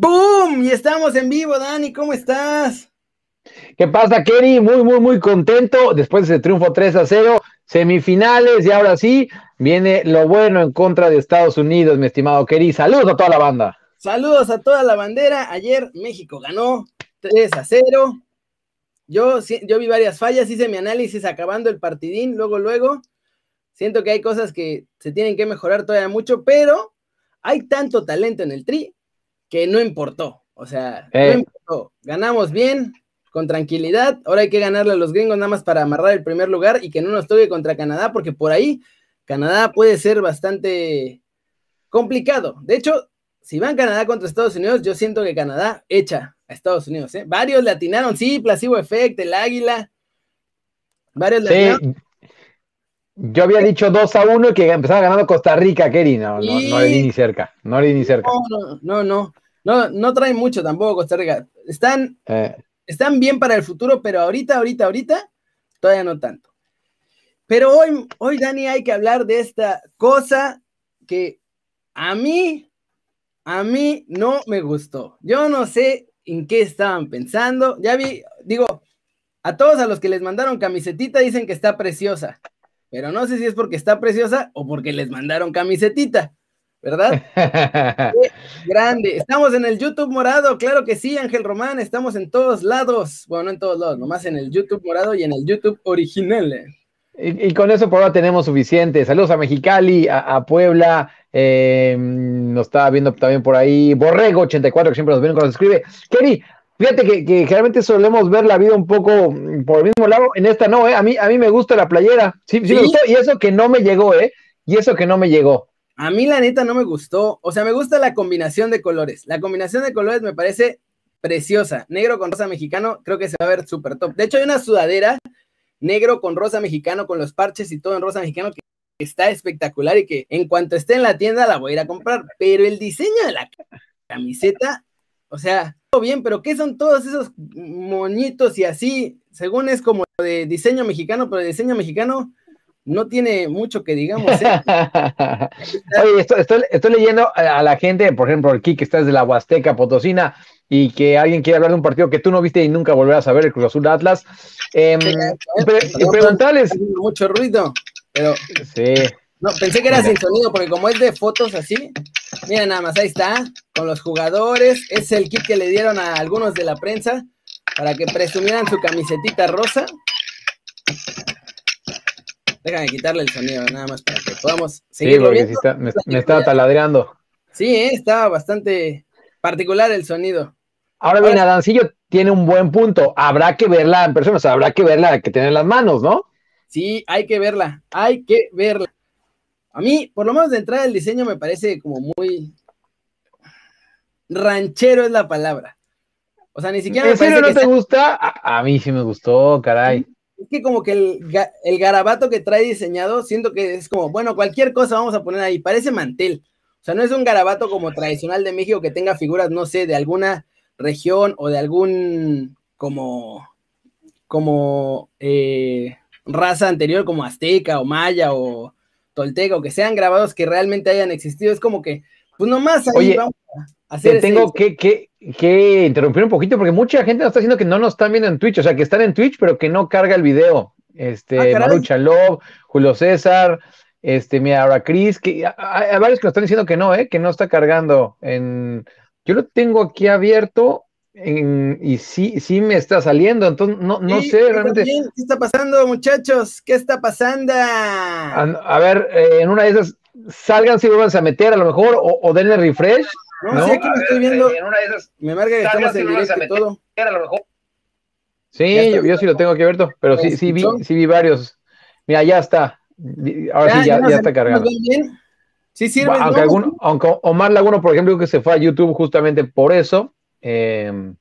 ¡Boom! Y estamos en vivo, Dani, ¿cómo estás? ¿Qué pasa, Kerry? Muy, muy, muy contento después de ese triunfo 3 a 0, semifinales y ahora sí viene lo bueno en contra de Estados Unidos, mi estimado Kerry. Saludos a toda la banda. Saludos a toda la bandera. Ayer México ganó 3 a 0. Yo, yo vi varias fallas, hice mi análisis acabando el partidín, luego, luego. Siento que hay cosas que se tienen que mejorar todavía mucho, pero hay tanto talento en el tri que no importó. O sea, no importó. Ganamos bien, con tranquilidad. Ahora hay que ganarle a los gringos nada más para amarrar el primer lugar y que no nos toque contra Canadá, porque por ahí Canadá puede ser bastante complicado. De hecho, si van Canadá contra Estados Unidos, yo siento que Canadá echa a Estados Unidos. ¿eh? Varios le atinaron, sí, Placebo Effect, el Águila. Varios le Sí, atinaron. Yo había dicho 2 a 1 y que empezaba ganando Costa Rica, Kerry. No, no, no le di ni cerca, no le di ni cerca. No, no, no, no. No, no traen mucho tampoco Costa Rica. Están, Eh, están bien para el futuro, pero ahorita, ahorita, ahorita, todavía no tanto. Pero hoy, hoy, Dani, hay que hablar de esta cosa que a mí, a mí no me gustó. Yo no sé en qué estaban pensando. Ya vi, digo, a todos a los que les mandaron camisetita dicen que está preciosa, pero no sé si es porque está preciosa o porque les mandaron camisetita, ¿verdad? Grande. Estamos en el YouTube morado, claro que sí, Ángel Román, estamos en todos lados. Bueno, no en todos lados, nomás en el YouTube morado y en el YouTube original. eh. Y, y con eso por ahora tenemos suficiente. Saludos a Mexicali, a, a Puebla, eh, nos estaba viendo también por ahí Borrego84, que siempre nos viene cuando nos escribe. Kerry, fíjate que, que generalmente solemos ver la vida un poco mm, por el mismo lado. En esta no, ¿eh? A mí, a mí me gusta la playera. Sí, sí, ¿Sí? me gustó. Y eso que no me llegó, ¿eh? Y eso que no me llegó. A mí la neta no me gustó, o sea, me gusta la combinación de colores. La combinación de colores me parece preciosa. Negro con rosa mexicano, creo que se va a ver súper top. De hecho, hay una sudadera negro con rosa mexicano, con los parches y todo en rosa mexicano que está espectacular y que en cuanto esté en la tienda la voy a ir a comprar. Pero el diseño de la camiseta, o sea, bien, pero ¿qué son todos esos moñitos y así? Según es como de diseño mexicano, pero el diseño mexicano no tiene mucho que digamos. ¿eh? Oye, estoy, estoy, estoy leyendo a, la gente, por ejemplo, aquí que está desde la Huasteca Potosina y que alguien quiere hablar de un partido que tú no viste y nunca volverás a ver, el Cruz Azul Atlas. Pre- preguntarles. Haciendo mucho ruido, pero Sí. no, pensé que era sin sonido, porque como es de fotos así, mira nada más, ahí está, con los jugadores, es el kit que le dieron a algunos de la prensa para que presumieran su camisetita rosa. Déjame quitarle el sonido, nada más para que podamos Sí, seguir porque sí viendo. está- me, me estaba taladreando. Sí, eh, estaba bastante particular el sonido. Ahora bien, Adancillo tiene un buen punto. Habrá que verla en persona, o sea, habrá que verla, hay que tener las manos, ¿no? Sí, hay que verla, hay que verla. A mí, por lo menos de entrada, el diseño me parece como muy ranchero es la palabra. O sea, ni siquiera me ¿En serio no que te sea- gusta? A, a mí sí me gustó, caray. es que como que el, ga- el garabato que trae diseñado, siento que es como, bueno, cualquier cosa vamos a poner ahí, parece mantel. O sea, no es un garabato como tradicional de México que tenga figuras, no sé, de alguna región o de algún como, como eh, raza anterior, como azteca o maya o tolteca, o que sean grabados que realmente hayan existido. Es como que, pues nomás ahí Oye, vamos a hacer Te tengo que, que, que interrumpir un poquito porque mucha gente nos está diciendo que no nos están viendo en Twitch, o sea, que están en Twitch, pero que no carga el video. Este, Ah. Marucha Love, Julio César, este, mira, ahora Cris, que hay, hay varios que nos están diciendo que no, ¿eh? que no está cargando. En, yo lo tengo aquí abierto en- y sí, sí me está saliendo, entonces no, no Sí, sé realmente. también. ¿Qué está pasando, muchachos? ¿Qué está pasando? A, a ver, eh, en una de esas, salgan si vuelvan a meter a lo mejor o, o denle refresh. No, ¿no? sí, aquí me estoy viendo. En una de esas, Me marca que Salgan estamos si en directo y todo. a lo mejor. Sí, está yo, yo sí lo tengo aquí abierto, pero ¿Me sí, sí vi, sí vi varios. Mira, ya está. Ahora sí, ya, está cargando. bien? Sí, sirve. aunque, ¿no? alguno- aunque Omar Laguno, por ejemplo, que se fue a YouTube justamente por eso. Eh,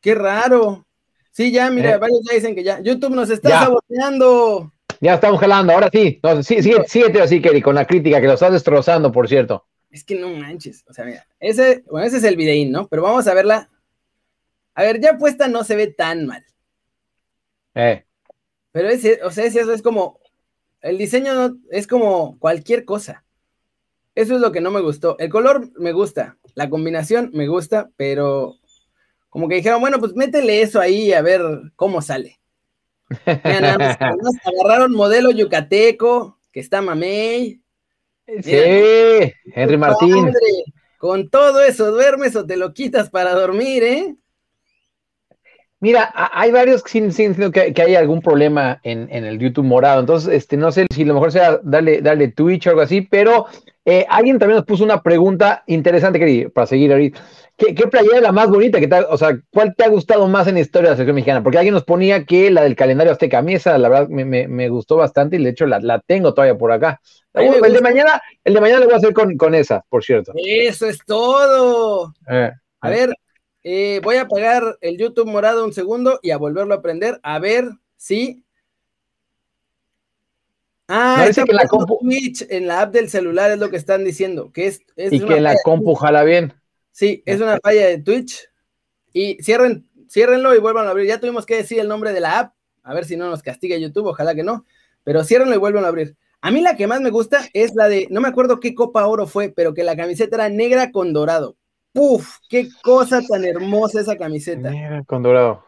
Qué raro. Sí, ya, mira, Eh. varios ya dicen que ya. YouTube nos está Ya. saboteando. ya estamos jalando, ahora sí. No, sí sigue, síguete así, Kerry, con la crítica, que lo estás destrozando, por cierto. Es que no manches. O sea, mira, ese, bueno, ese es el videín, ¿no? Pero vamos a verla. A ver, ya puesta no se ve tan mal. Eh, Pero ese, o sea, ese- eso es como. El diseño no, es como cualquier cosa. Eso es lo que no me gustó. El color me gusta. la combinación me gusta, pero como que dijeron, bueno, pues métele eso ahí a ver cómo sale. agarraron modelo yucateco, que está mamey. Sí, Henry Martín. con todo eso, ¿duermes o te lo quitas para dormir, eh? Mira, hay varios sin, sin que, que hay algún problema en, en, el YouTube morado. Entonces, este, no sé si lo mejor sea darle, darle Twitch o algo así, pero eh, alguien también nos puso una pregunta interesante, que para seguir ahorita. ¿Qué, ¿Qué, playera es la más bonita? Que o sea, ¿cuál te ha gustado más en la historia de la selección mexicana? Porque alguien nos ponía que la del calendario azteca. A mí esa, la verdad, me, me, me gustó bastante y de hecho la, la tengo todavía por acá. El de, mañana, el de mañana lo voy a hacer con, con esa, por cierto. Eso es todo. Eh, a ver, eh, voy a apagar el YouTube morado un segundo y a volverlo a aprender. A ver si Ah, que en la compu... en la app del celular es lo que están diciendo, que es, y que la compu jala bien. Sí, es una falla de Twitch. Y cierren, ciérrenlo y vuelvan a abrir. Ya tuvimos que decir el nombre de la app, a ver si no nos castiga YouTube, ojalá que no. Pero ciérrenlo y vuelvan a abrir. A mí la que más me gusta es la de, no me acuerdo qué Copa Oro fue, pero que la camiseta era negra con dorado. ¡Puf! ¡Qué cosa tan hermosa esa camiseta! Negra con dorado.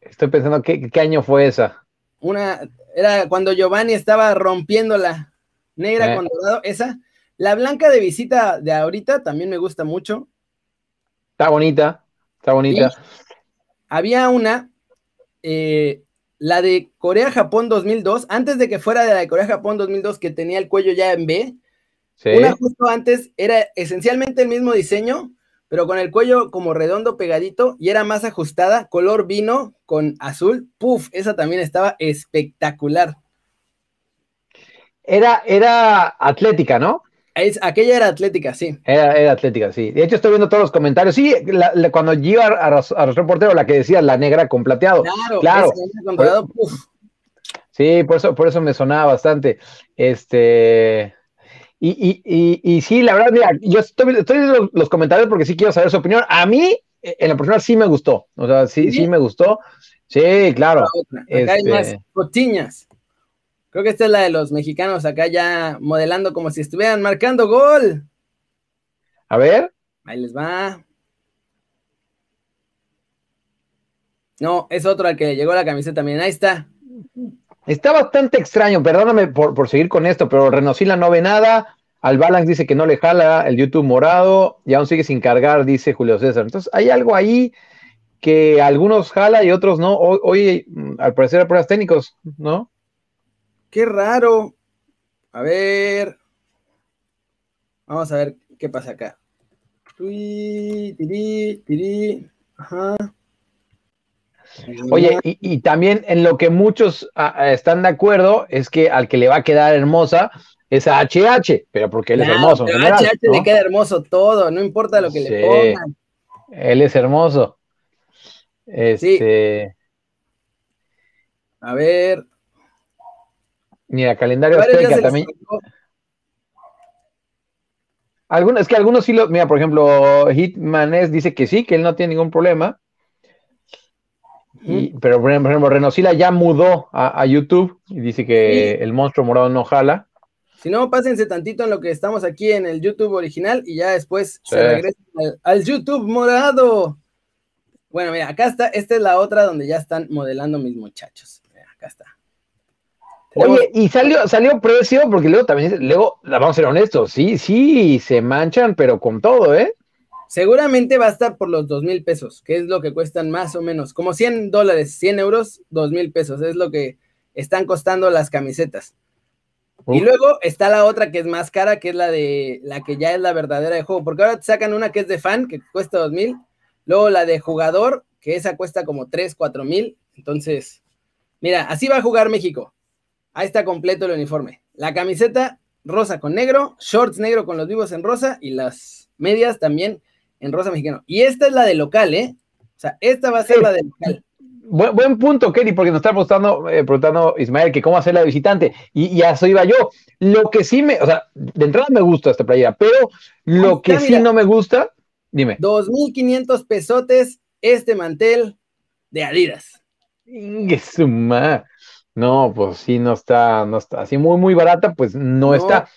Estoy pensando, ¿qué, qué año fue esa? Una, era cuando Giovanni estaba rompiendo la negra eh. con dorado, esa. La blanca de visita de ahorita también me gusta mucho. Está bonita, está bonita. había una, eh, la de Corea-Japón 2002, antes de que fuera de la de Corea-Japón 2002, que tenía el cuello ya en B. Una justo antes era esencialmente el mismo diseño, pero con el cuello como redondo pegadito y era más ajustada, color vino con azul. Puf, esa también estaba espectacular. Era, era atlética, ¿no? Es, aquella era atlética, sí. Era, atlética, sí. De hecho, estoy viendo todos los comentarios. Sí, cuando yo a, a, Portero, la que decía la negra con plateado. Claro, claro. Sí, por eso, por eso me sonaba bastante. Este. Y, y, y, y, sí, la verdad, mira, yo estoy, estoy viendo los, comentarios porque sí quiero saber su opinión. A mí, eh, en la personal, sí me gustó. O sea, sí, sí, me gustó. Sí, claro. Acá hay más este, cotiñas. Creo que esta es la de los mexicanos acá ya modelando como si estuvieran marcando gol. A ver. Ahí les va. No, es otro al que llegó la camiseta también. Ahí está. Está bastante extraño, perdóname por, seguir con esto, pero Renosila no ve nada. Al Balance dice que no le jala el YouTube morado y aún sigue sin cargar, dice Julio César. Entonces, hay algo ahí que algunos jala y otros no. Hoy, mm, al parecer, hay pruebas técnicos, ¿no? Qué raro. A ver. Vamos a ver qué pasa acá. Ajá. Oye, y, también en lo que muchos ah, ah, están de acuerdo es que al que le va a quedar hermosa es a HH, pero porque él es hermoso. Pero a HH le queda hermoso todo, no importa lo que le pongan. Él es hermoso. Este. A ver. Mira, calendario azteca también. Algunos, es que algunos sí lo, mira, por ejemplo, Hitmanes dice que sí, que él no tiene ningún problema pero por ejemplo, Renosila ya mudó a, YouTube y dice que el monstruo morado no jala. Si no, pásense tantito en lo que estamos aquí en el YouTube original y ya después se regresan al, YouTube morado. Bueno, mira, acá está, esta es la otra donde ya están modelando mis muchachos. acá está. Oye, y salió, salió precio, porque luego también, luego, vamos a ser honestos, sí, sí, se manchan, pero con todo, ¿eh? Seguramente va a estar por los dos mil pesos, que es lo que cuestan más o menos, como 100 dólares, 100 euros, dos mil pesos, es lo que están costando las camisetas. Y luego está la otra que es más cara, que es la de la que ya es la verdadera de juego, porque ahora te sacan una que es de fan, que cuesta dos mil, luego la de jugador, que esa cuesta como 3, 4 mil. Entonces, mira, así va a jugar México. Ahí está completo el uniforme. La camiseta rosa con negro, shorts negro con los vivos en rosa y las medias también en rosa mexicano. Y esta es la de local, ¿eh? O sea, esta va a ser la de local. Buen, punto, Kelly, porque nos está preguntando, eh, preguntando Ismael que cómo hacer la visitante. Y, y, a eso iba yo. Lo que sí me, o sea, de entrada me gusta esta playera, pero lo que sí no me gusta, dime. 2.500 pesotes este mantel de Adidas. No, pues sí, no está, no está así muy, muy barata, pues no está.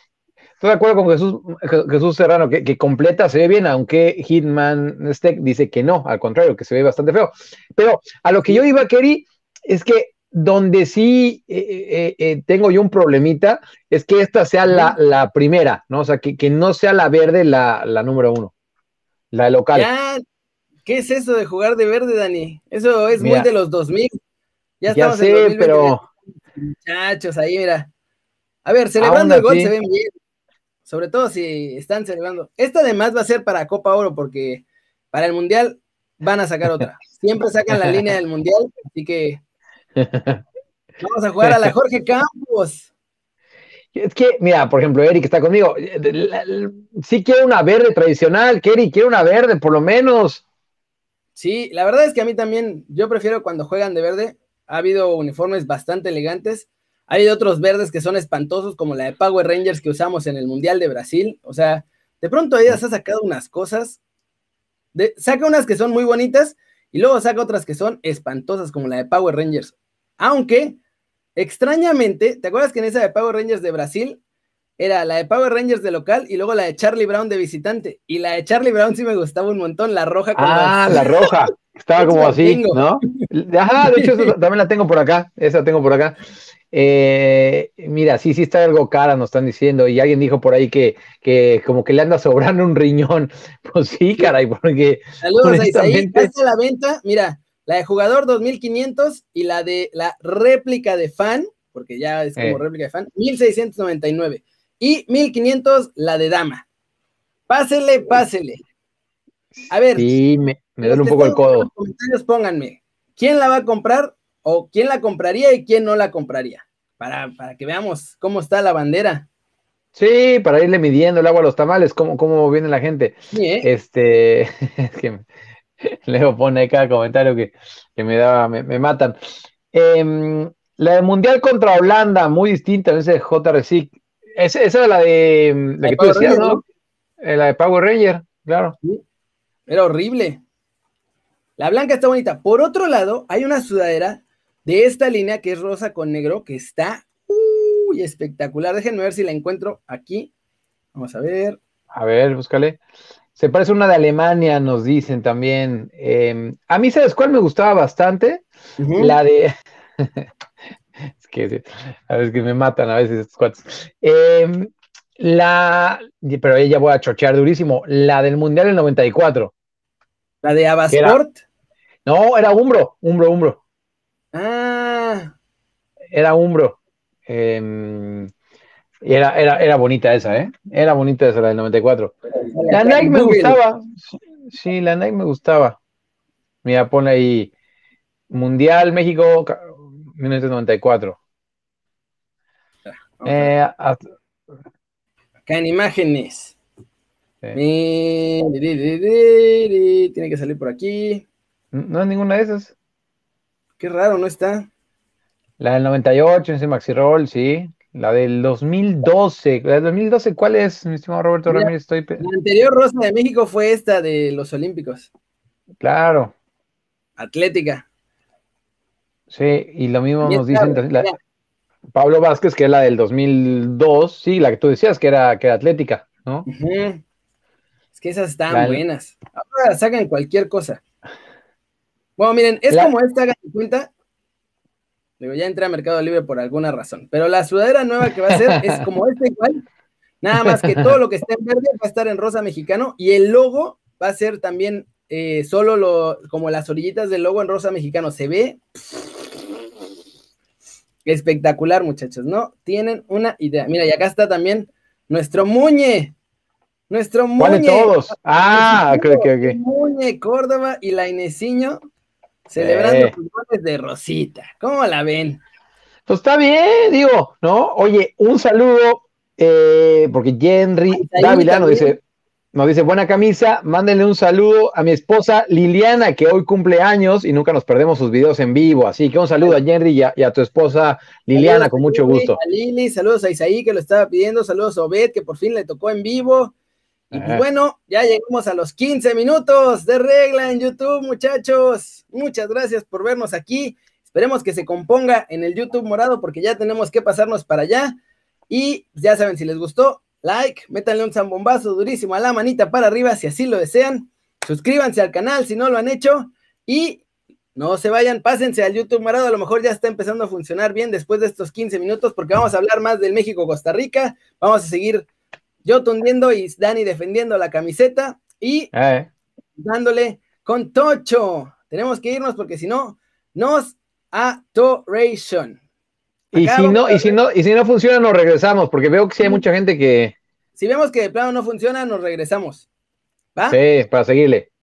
Estoy de acuerdo con Jesús, Jesús Serrano, que, completa, se ve bien, aunque Hitman Steck dice que no, al contrario, que se ve bastante feo. Pero a lo que yo iba, Kerry, es que donde sí eh, eh, eh, tengo yo un problemita es que esta sea la, primera, ¿no? O sea, que, no sea la verde la, número uno, la local. ¿Qué es eso de jugar de verde, Dani? Eso es muy de los 2000. Ya, ya estamos sé, pero... Muchachos, ahí mira. A ver, celebrando el gol se ven bien. Sobre todo si están celebrando. Esta además va a ser para Copa Oro, porque para el Mundial van a sacar otra. Siempre sacan la línea del Mundial, así que vamos a jugar a la Jorge Campos. Es que, mira, por ejemplo, Eric está conmigo. Sí quiere una verde tradicional, Kerry, quiere una verde, por lo menos. Sí, la verdad es que a mí también, yo prefiero cuando juegan de verde. Ha habido uniformes bastante elegantes. Hay otros verdes que son espantosos, como la de Power Rangers que usamos en el Mundial de Brasil. O sea, de pronto se ha sacado unas cosas. saca unas que son muy bonitas y luego saca otras que son espantosas, como la de Power Rangers. Aunque, extrañamente, ¿te acuerdas que en esa de Power Rangers de Brasil era la de Power Rangers de local y luego la de Charlie Brown de visitante? Y la de Charlie Brown sí me gustaba un montón, la roja. Con ah, la roja. Estaba como así, ¿no? Ajá, de hecho, también la tengo por acá. Esa tengo por acá. Eh, mira, sí, sí está algo cara, nos están diciendo, y alguien dijo por ahí que, que como que le anda sobrando un riñón. Pues sí, caray, porque. Saludos ahí está la venta, mira, la de jugador 2500 y la de la réplica de fan, porque ya es como eh. réplica de fan, 1699. Y 1500 la de dama. Pásele, pásele. A ver. Sí, me, me duele un poco el codo. En los comentarios pónganme, ¿quién la va a comprar? O quién la compraría y quién no la compraría, para, que veamos cómo está la bandera. Sí, para irle midiendo el agua a los tamales, cómo, cómo viene la gente. ¿eh? Este, es que Leo pone cada comentario que, me da, me, matan. Em, la de Mundial contra Holanda, muy distinta, ese JRC. Esa, esa era la de la, que tú decías, ¿no? Eh, la de Power Ranger, claro. Era horrible. La blanca está bonita. Por otro lado, hay una sudadera de esta línea que es rosa con negro, que está uy, espectacular. Déjenme ver si la encuentro aquí. Vamos a ver. A ver, búscale. Se parece una de Alemania, nos dicen también. Em, a mí, ¿sabes cuál me gustaba bastante? La de. es que a veces que me matan a veces estos cuates. Em, la. Pero ella voy a chochear durísimo. La del Mundial del 94. ¿La de Abasport? No, era Umbro, Umbro, Umbro. Ah. Era Umbro. Em, era, era, era bonita esa, ¿eh? Era bonita esa, la del 94. La Nike me gustaba. Sí, la Nike me gustaba. Mira, pone ahí Mundial México 1994. Eh, Acá en imágenes. Tiene que salir por aquí. No es ninguna de esas. Qué raro, ¿no está? La del 98, ese Maxi Roll, sí. La del 2012. La del 2012, ¿cuál es, mi estimado Roberto Ramírez? Estoy... La anterior Rosa de México fue esta de los Olímpicos. Claro. Atlética. Sí, y lo mismo nos dicen. Pablo Vázquez, que es la del 2002, sí, la que tú decías que era, que era atlética, ¿no? Es que esas están buenas. Ahora sacan cualquier cosa. Bueno, miren, es como esta, hagan cuenta. Digo, ya entré a Mercado Libre por alguna razón. Pero la sudadera nueva que va a ser es como esta igual. Nada más que todo lo que está en verde va a estar en rosa mexicano y el logo va a ser también eh, solo lo, como las orillitas del logo en rosa mexicano. Se ve espectacular, muchachos, ¿no? Tienen una idea. Mira, y acá está también nuestro Muñe. Nuestro Muñe. todos? Ah, creo que. Muñe, Córdoba y la Inesiño Celebrando goles de Rosita. ¿Cómo la ven? Pues está bien, digo, ¿no? Oye, un saludo, eh, porque Henry Dávila nos dice, nos dice, buena camisa, mándenle un saludo a mi esposa Liliana, que hoy cumple años y nunca nos perdemos sus videos en vivo. Así que un saludo a Henry y a, tu esposa Liliana, con mucho gusto. A Lili, saludos a Isaí, que lo estaba pidiendo, saludos a Obed, que por fin le tocó en vivo. Y pues bueno, ya llegamos a los 15 minutos de regla en YouTube, muchachos. Muchas gracias por vernos aquí. Esperemos que se componga en el YouTube morado porque ya tenemos que pasarnos para allá. Y ya saben, si les gustó, like, métanle un zambombazo durísimo a la manita para arriba si así lo desean. Suscríbanse al canal si no lo han hecho y no se vayan, pásense al YouTube Marado, a lo mejor ya está empezando a funcionar bien después de estos 15 minutos porque vamos a hablar más del México-Costa Rica, vamos a seguir yo tundiendo y Dani defendiendo la camiseta y eh. dándole con Tocho. Tenemos que irnos porque si no, nos atoration. Y si no, y si no, y si no funciona, nos regresamos, porque veo que sí hay mucha gente que. Si vemos que de plano no funciona, nos regresamos. ¿Va? Sí, para seguirle.